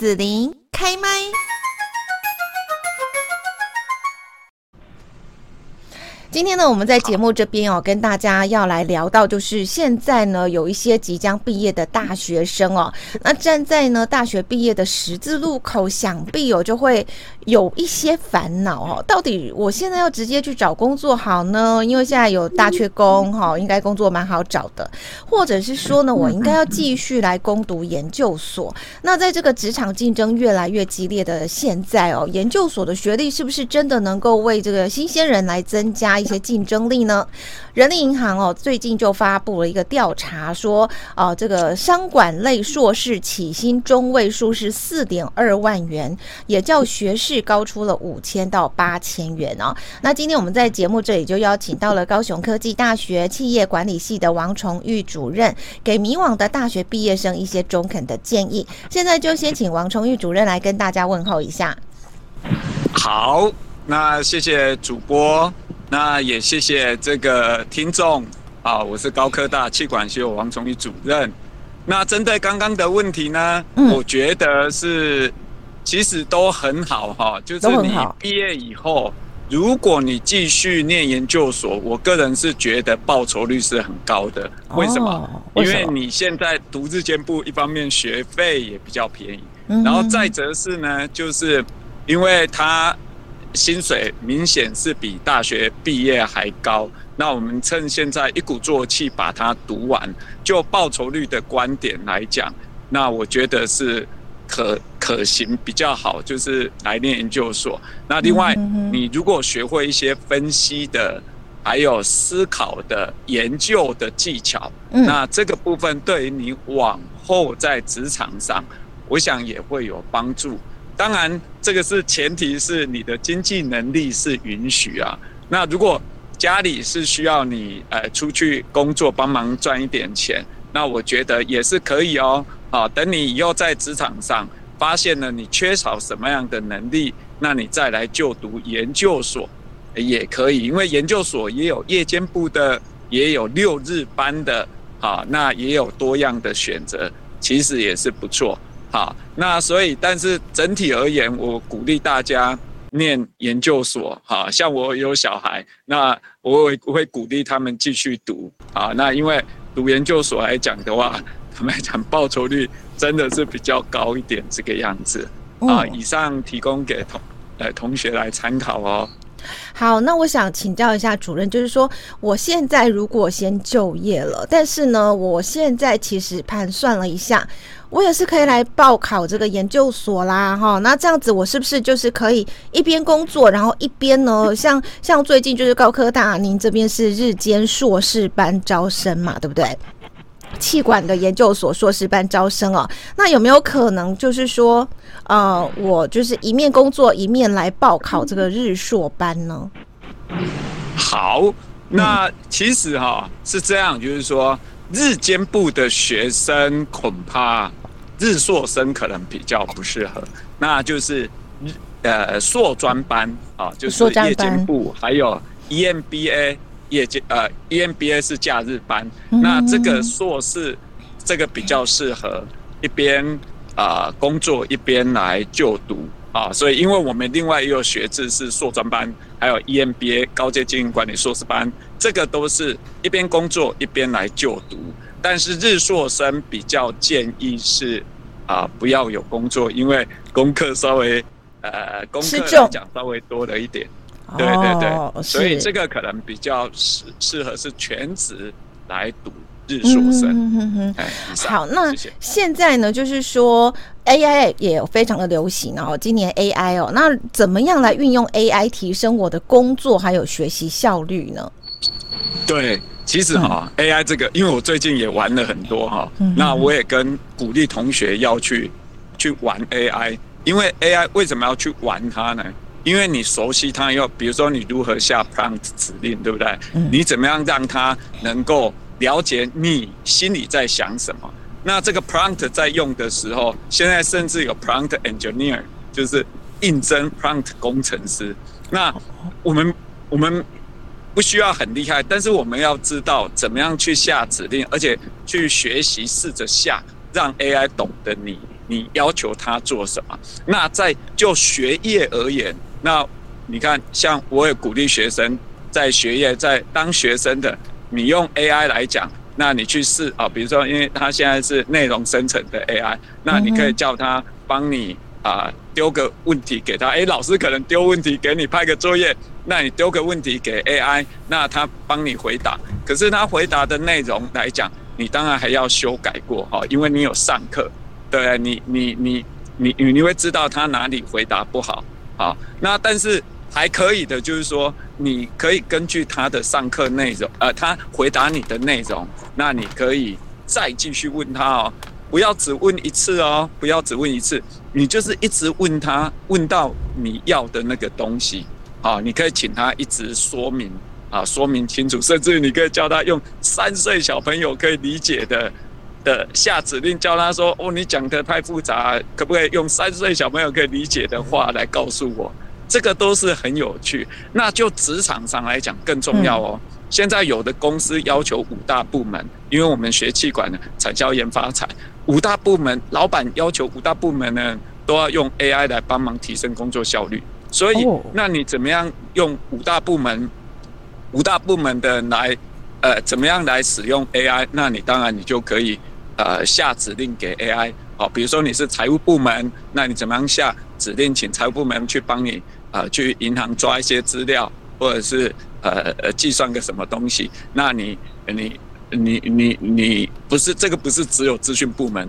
子琳开麦。今天呢，我们在节目这边哦，跟大家要来聊到，就是现在呢，有一些即将毕业的大学生哦，那站在呢大学毕业的十字路口，想必哦就会有一些烦恼哦。到底我现在要直接去找工作好呢？因为现在有大缺工哈，应该工作蛮好找的，或者是说呢，我应该要继续来攻读研究所？那在这个职场竞争越来越激烈的现在哦，研究所的学历是不是真的能够为这个新鲜人来增加一些竞争力呢？人力银行哦，最近就发布了一个调查，说哦，这个商管类硕士起薪中位数是四点二万元，也较学士高出了五千到八千元哦。那今天我们在节目这里就邀请到了高雄科技大学企业管理系的王崇玉主任，给迷惘的大学毕业生一些中肯的建议。现在就先请王崇玉主任来跟大家问候一下。好，那谢谢主播。那也谢谢这个听众啊，我是高科大气管系王崇义主任。那针对刚刚的问题呢，嗯、我觉得是其实都很好哈，就是你毕业以后，如果你继续念研究所，我个人是觉得报酬率是很高的。为什么？哦、为什么？因为你现在读日间部，一方面学费也比较便宜，嗯、然后再则是呢，就是因为他。薪水明显是比大学毕业还高，那我们趁现在一鼓作气把它读完。就报酬率的观点来讲，那我觉得是可可行比较好，就是来念研究所。那另外，你如果学会一些分析的，还有思考的研究的技巧，那这个部分对于你往后在职场上，我想也会有帮助。当然，这个是前提是你的经济能力是允许啊。那如果家里是需要你呃出去工作帮忙赚一点钱，那我觉得也是可以哦。啊，等你以后在职场上发现了你缺少什么样的能力，那你再来就读研究所也可以，因为研究所也有夜间部的，也有六日班的，啊，那也有多样的选择，其实也是不错。好，那所以，但是整体而言，我鼓励大家念研究所。好，像我有小孩，那我会我会鼓励他们继续读。啊，那因为读研究所来讲的话，他们来讲报酬率真的是比较高一点，这个样子。啊，以上提供给同呃同学来参考哦。好，那我想请教一下主任，就是说，我现在如果先就业了，但是呢，我现在其实盘算了一下。我也是可以来报考这个研究所啦，哈，那这样子我是不是就是可以一边工作，然后一边呢，像像最近就是高科大，您这边是日间硕士班招生嘛，对不对？企管的研究所硕士班招生哦，那有没有可能就是说，呃，我就是一面工作一面来报考这个日硕班呢？好，那其实哈是这样，就是说日间部的学生恐怕。日硕生可能比较不适合，那就是日呃硕专班啊，就是夜间部，还有 EMBA 夜间呃 EMBA 是假日班，那这个硕士这个比较适合一边啊、呃、工作一边来就读啊，所以因为我们另外也有学制是硕专班，还有 EMBA 高阶经营管理硕士班，这个都是一边工作一边来就读。但是日硕生比较建议是啊，不要有工作，因为功课稍微呃，功课来讲稍微多了一点。对对对，哦、所以这个可能比较适适合是全职来读日硕生。嗯哼哼。好，那现在呢，就是说 AI 也有非常的流行哦，今年 AI 哦，那怎么样来运用 AI 提升我的工作还有学习效率呢？对。其实哈，AI 这个，因为我最近也玩了很多哈，那我也跟鼓励同学要去去玩 AI，因为 AI 为什么要去玩它呢？因为你熟悉它，要比如说你如何下 prompt 指令，对不对？你怎么样让它能够了解你心里在想什么？那这个 prompt 在用的时候，现在甚至有 prompt engineer，就是应征 prompt 工程师。那我们我们。不需要很厉害，但是我们要知道怎么样去下指令，而且去学习试着下，让 AI 懂得你，你要求他做什么。那在就学业而言，那你看，像我也鼓励学生在学业，在当学生的，你用 AI 来讲，那你去试啊，比如说，因为它现在是内容生成的 AI，那你可以叫它帮你啊丢个问题给他。哎，老师可能丢问题给你拍个作业，那你丢个问题给 AI，那他帮你回答。可是他回答的内容来讲，你当然还要修改过哈，因为你有上课，对，你你你你你你会知道他哪里回答不好，好，那但是还可以的，就是说你可以根据他的上课内容，呃，他回答你的内容，那你可以再继续问他哦，不要只问一次哦，不要只问一次，你就是一直问他，问到你要的那个东西，好，你可以请他一直说明。啊，说明清楚，甚至于你可以教他用三岁小朋友可以理解的的下指令，叫他说：“哦，你讲的太复杂，可不可以用三岁小朋友可以理解的话来告诉我？”这个都是很有趣。那就职场上来讲更重要哦。现在有的公司要求五大部门，因为我们学气管的产销研发产，五大部门老板要求五大部门呢都要用 AI 来帮忙提升工作效率。所以，那你怎么样用五大部门？五大部门的来，呃，怎么样来使用 AI？那你当然你就可以，呃，下指令给 AI。好，比如说你是财务部门，那你怎么样下指令，请财务部门去帮你，呃，去银行抓一些资料，或者是呃呃计算个什么东西？那你你你你你不是这个不是只有资讯部门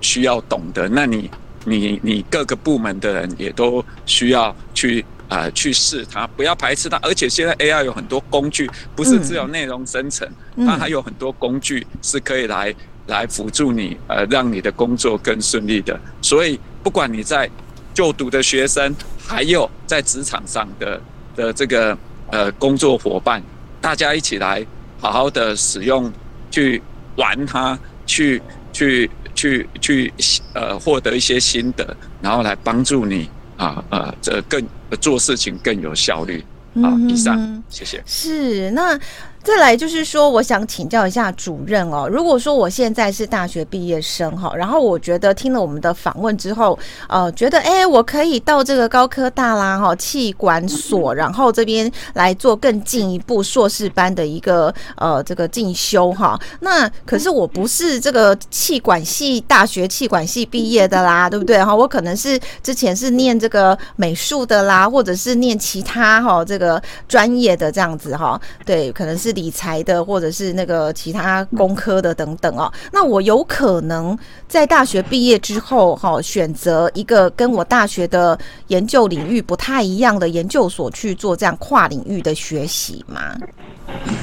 需要懂的，那你你你各个部门的人也都需要去。啊、呃，去试它，不要排斥它。而且现在 AI 有很多工具，不是只有内容生成，嗯、它还有很多工具是可以来来辅助你，呃，让你的工作更顺利的。所以，不管你在就读的学生，还有在职场上的的这个呃工作伙伴，大家一起来好好的使用，去玩它，去去去去呃获得一些心得，然后来帮助你。啊呃，这更做事情更有效率。啊，以上，谢谢。是那。再来就是说，我想请教一下主任哦。如果说我现在是大学毕业生哈，然后我觉得听了我们的访问之后，呃，觉得哎，我可以到这个高科大啦哈，气管所，然后这边来做更进一步硕士班的一个呃这个进修哈。那可是我不是这个气管系大学气管系毕业的啦，对不对哈？我可能是之前是念这个美术的啦，或者是念其他哈这个专业的这样子哈。对，可能是。理财的，或者是那个其他工科的等等哦，那我有可能在大学毕业之后，哈，选择一个跟我大学的研究领域不太一样的研究所去做这样跨领域的学习吗？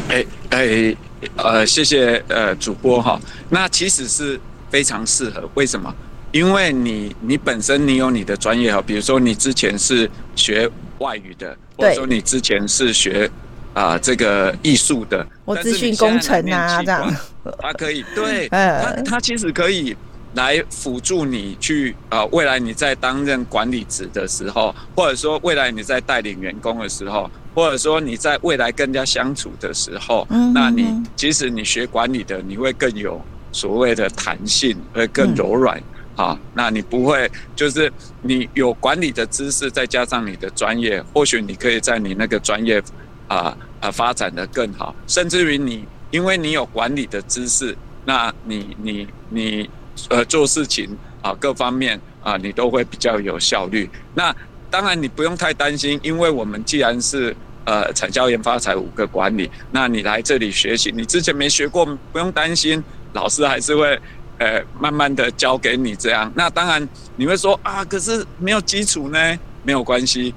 哎哎，呃，谢谢呃主播哈，那其实是非常适合，为什么？因为你你本身你有你的专业哈，比如说你之前是学外语的，或者说你之前是学。啊，这个艺术的，我资讯工程啊，这样，它可以 对，它它其实可以来辅助你去啊，未来你在担任管理职的时候，或者说未来你在带领员工的时候，或者说你在未来跟人家相处的时候，嗯、那你即使你学管理的，你会更有所谓的弹性，会更柔软、嗯、啊。那你不会就是你有管理的知识，再加上你的专业，或许你可以在你那个专业。啊啊，发展的更好，甚至于你，因为你有管理的知识，那你你你呃做事情啊各方面啊你都会比较有效率。那当然你不用太担心，因为我们既然是呃产教研发财五个管理，那你来这里学习，你之前没学过，不用担心，老师还是会呃慢慢的教给你这样。那当然你会说啊，可是没有基础呢，没有关系，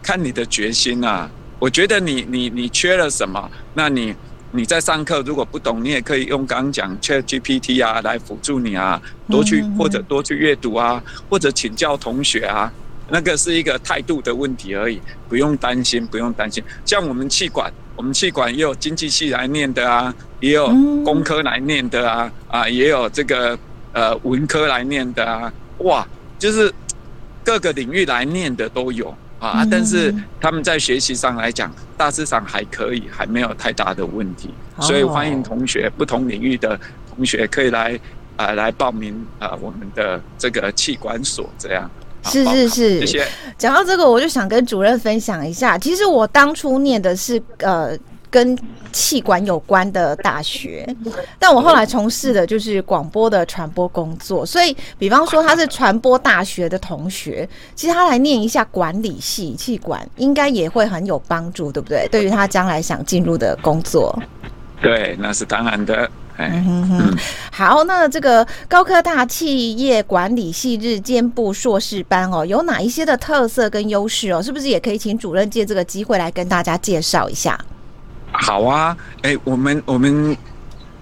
看你的决心啊。我觉得你你你缺了什么？那你你在上课如果不懂，你也可以用刚刚讲 ChatGPT 啊来辅助你啊，多去或者多去阅读啊，或者请教同学啊，那个是一个态度的问题而已，不用担心，不用担心。像我们气管，我们气管也有经济系来念的啊，也有工科来念的啊，啊，也有这个呃文科来念的啊，哇，就是各个领域来念的都有。啊，但是他们在学习上来讲，大致上还可以，还没有太大的问题，所以欢迎同学，不同领域的同学可以来呃来报名啊、呃、我们的这个企管所这样。是是是，谢谢。讲到这个，我就想跟主任分享一下。其实我当初念的是呃跟气管有关的大学，但我后来从事的就是广播的传播工作。所以，比方说他是传播大学的同学，其实他来念一下管理系气管，应该也会很有帮助，对不对？对于他将来想进入的工作。对，那是当然的。嗯哼哼，好，那这个高科大企业管理系日间部硕士班哦，有哪一些的特色跟优势哦？是不是也可以请主任借这个机会来跟大家介绍一下？好啊，哎、我们我们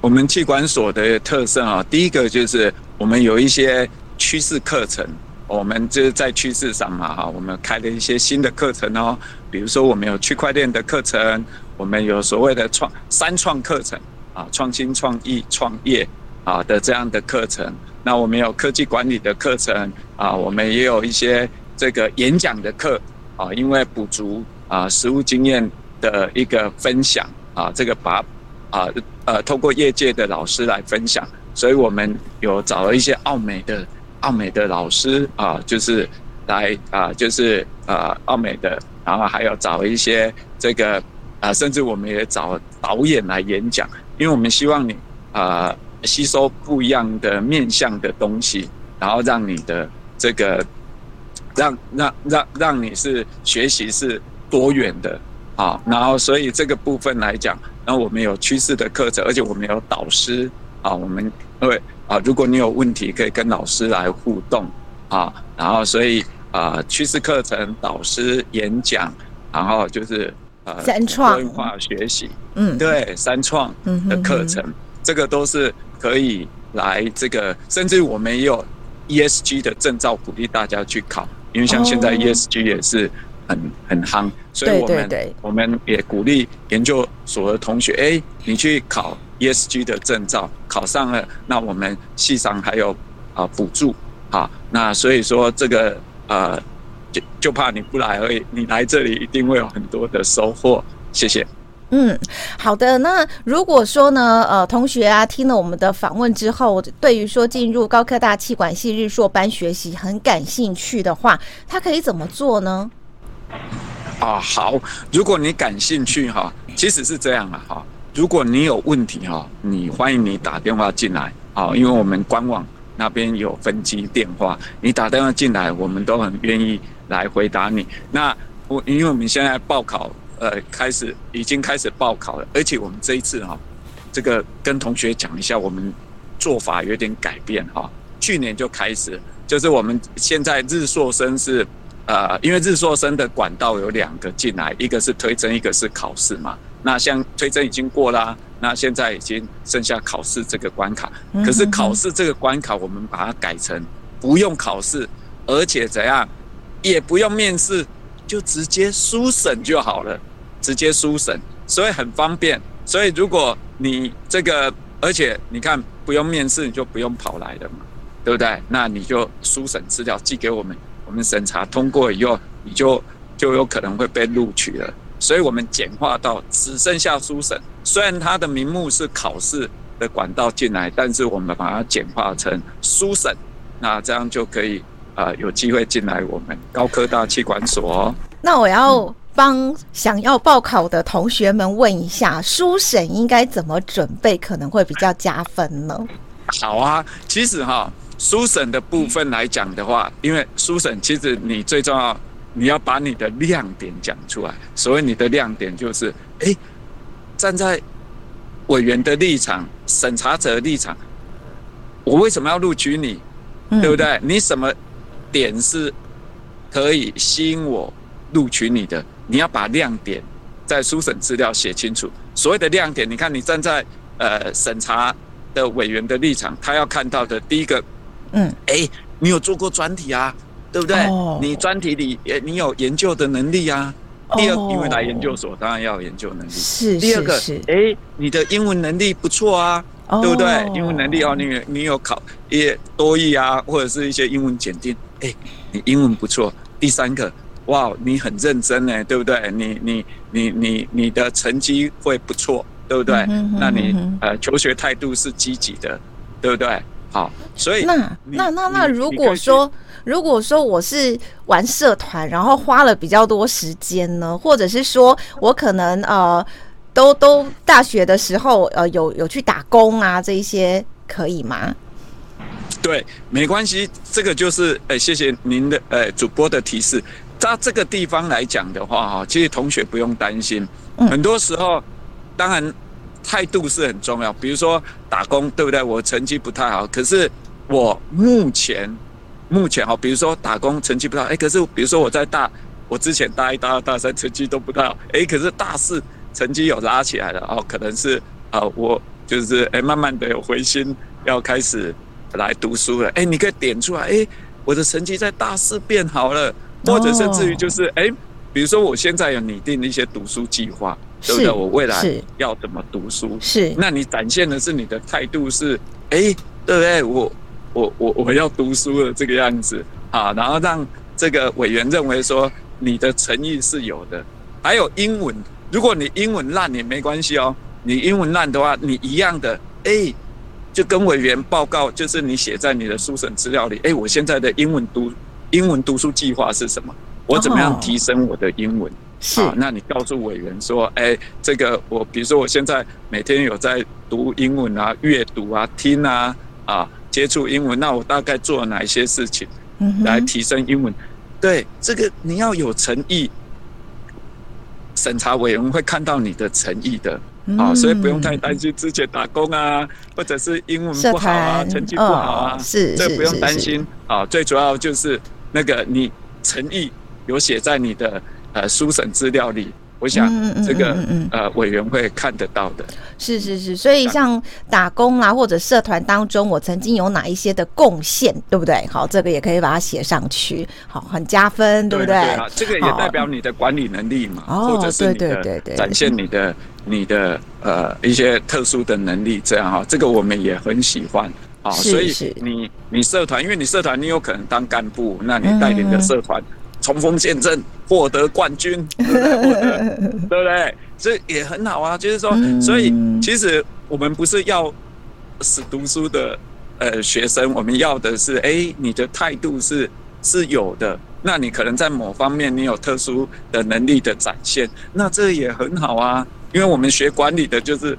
我们气管所的特色啊，第一个就是我们有一些趋势课程，我们就是在趋势上嘛哈，我们开了一些新的课程哦，比如说我们有区块链的课程，我们有所谓的创三创课程。啊，创新、创意、创业啊的这样的课程，那我们有科技管理的课程啊，我们也有一些这个演讲的课啊，因为补足啊实务经验的一个分享啊，这个把啊呃通过业界的老师来分享，所以我们有找了一些奥美的奥美的老师啊，就是来啊就是啊奥美的，然后还有找一些这个啊，甚至我们也找导演来演讲。因为我们希望你啊、吸收不一样的面向的东西，然后让你的这个让让让让你是学习是多元的啊，然后所以这个部分来讲，那我们有趋势的课程，而且我们有导师啊，我们因为啊，如果你有问题可以跟老师来互动啊，然后所以啊趋势课程、导师演讲，然后就是。呃，三创。文化学习，嗯，对，三创的课程，这个都是可以来这个，甚至我们也有 ESG 的证照，鼓励大家去考，因为像现在 ESG 也是很很夯，所以我们我们也鼓励研究所的同学，哎，你去考 ESG 的证照，考上了，那我们系上还有啊补助，好，那所以说这个呃。就就怕你不来而已，你来这里一定会有很多的收获。谢谢。嗯，好的。那如果说呢，呃，同学啊，听了我们的访问之后，对于说进入高科大气管系日硕班学习很感兴趣的话，他可以怎么做呢？啊，好。如果你感兴趣哈，其实是这样啊哈。如果你有问题哈，你欢迎你打电话进来啊，因为我们官网那边有分机电话，你打电话进来，我们都很愿意。来回答你。那我因为我们现在报考，呃，开始已经开始报考了，而且我们这一次哈，这个跟同学讲一下，我们做法有点改变哈。去年就开始，就是我们现在日硕生是，呃，因为日硕生的管道有两个进来，一个是推甄，一个是考试嘛。那像推甄已经过啦，那现在已经剩下考试这个关卡。可是考试这个关卡，我们把它改成不用考试，而且怎样？也不用面试，就直接书审就好了，直接书审，所以很方便。所以如果你这个，而且你看不用面试，你就不用跑来了嘛，对不对？那你就书审资料寄给我们，我们审查通过以后，你就就有可能会被录取了。所以我们简化到只剩下书审，虽然它的名目是考试的管道进来，但是我们把它简化成书审，那这样就可以。啊、呃，有机会进来我们高科大气管所哦。那我要帮想要报考的同学们问一下，书审应该怎么准备，可能会比较加分呢？好啊，其实哈，书审的部分来讲的话，因为书审其实你最重要，你要把你的亮点讲出来。所谓你的亮点就是，哎、欸，站在委员的立场、审查者的立场，我为什么要录取你？嗯、对不对？你什么？点是可以吸引我录取你的，你要把亮点在书审资料写清楚。所谓的亮点，你看你站在呃审查的委员的立场，他要看到的第一个，嗯，哎，你有做过专题啊，对不对？哦、你专题里你有研究的能力啊。第二，因为来研究所当然要有研究能力。是，第二个，哎，你的英文能力不错啊。对不对？英文能力哦，你你有考一些多译啊，或者是一些英文检定，哎，你英文不错。第三个，哇，你很认真呢，对不对？你你你你你的成绩会不错，对不对？那你呃求学态度是积极的，对不对？好，所以那那那那如果说如果说我是玩社团，然后花了比较多时间呢，或者是说我可能呃都都大学的时候呃有有去打工啊，这一些可以吗？对，没关系，这个就是呃谢谢您的呃主播的提示。在这个地方来讲的话哈，其实同学不用担心，很多时候当然。态度是很重要，比如说打工，对不对？我成绩不太好，可是我目前目前哈，比如说打工成绩不太好，哎，可是比如说我在大，我之前大一、大二、大三成绩都不太好，哎，可是大四成绩有拉起来了哦，可能是啊，我就是哎，慢慢的有回心，要开始来读书了，哎，你可以点出来，哎，我的成绩在大四变好了，或者甚至于就是哎，比如说我现在有拟定一些读书计划。对不对？我未来要怎么读书？是，那你展现的是你的态度是，哎，对不对？我我我我要读书了这个样子啊，然后让这个委员认为说你的诚意是有的。还有英文，如果你英文烂也没关系哦，你英文烂的话，你一样的，哎，就跟委员报告，就是你写在你的书审资料里，哎，我现在的英文读英文读书计划是什么？我怎么样提升我的英文？是，那你告诉委员说，哎，这个我，比如说我现在每天有在读英文啊、阅读啊、听啊、啊接触英文，那我大概做了哪一些事情，来提升英文？对，这个你要有诚意，审查委员会看到你的诚意的啊，所以不用太担心之前打工啊，或者是英文不好啊、成绩不好啊，是，这不用担心啊。最主要就是那个你诚意有写在你的。呃，书审资料里，我想这个呃委员会看得到的。是是是，所以像打工啊，或者社团当中，我曾经有哪一些的贡献，对不对？好，这个也可以把它写上去，好，很加分，对不对？对啊，这个也代表你的管理能力嘛，或者是你的展现你的你的呃一些特殊的能力，这样哈，这个我们也很喜欢啊。所以你你社团，因为你社团你有可能当干部，那你带领的社团。冲锋陷阵，获得冠军，对不对？对不对？这也很好啊。就是说，所以其实我们不是要死读书的呃学生，我们要的是，哎，你的态度是是有的。那你可能在某方面你有特殊的能力的展现，那这也很好啊。因为我们学管理的就是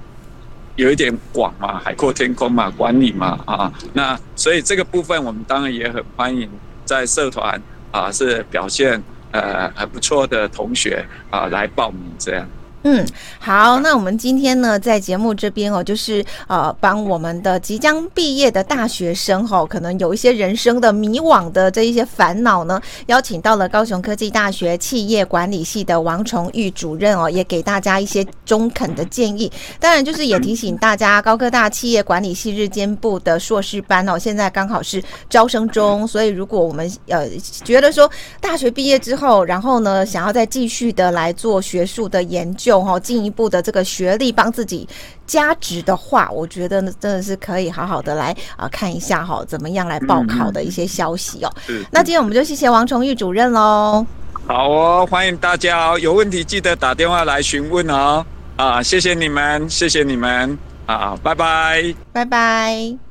有一点广嘛，海阔天空嘛，管理嘛啊。那所以这个部分我们当然也很欢迎在社团。啊，是表现呃还不错的同学啊，来报名这样。嗯，好，那我们今天呢，在节目这边哦，就是呃，帮我们的即将毕业的大学生哈、哦，可能有一些人生的迷惘的这一些烦恼呢，邀请到了高雄科技大学企业管理系的王崇玉主任哦，也给大家一些中肯的建议。当然，就是也提醒大家，高科大企业管理系日间部的硕士班哦，现在刚好是招生中，所以如果我们呃觉得说大学毕业之后，然后呢，想要再继续的来做学术的研究。哈，进一步的这个学历帮自己加值的话，我觉得呢，真的是可以好好的来啊、呃、看一下哈，怎么样来报考的一些消息哦。那今天我们就谢谢王崇玉主任喽。好哦，欢迎大家哦，有问题记得打电话来询问哦。啊，谢谢你们，谢谢你们啊，拜拜，拜拜。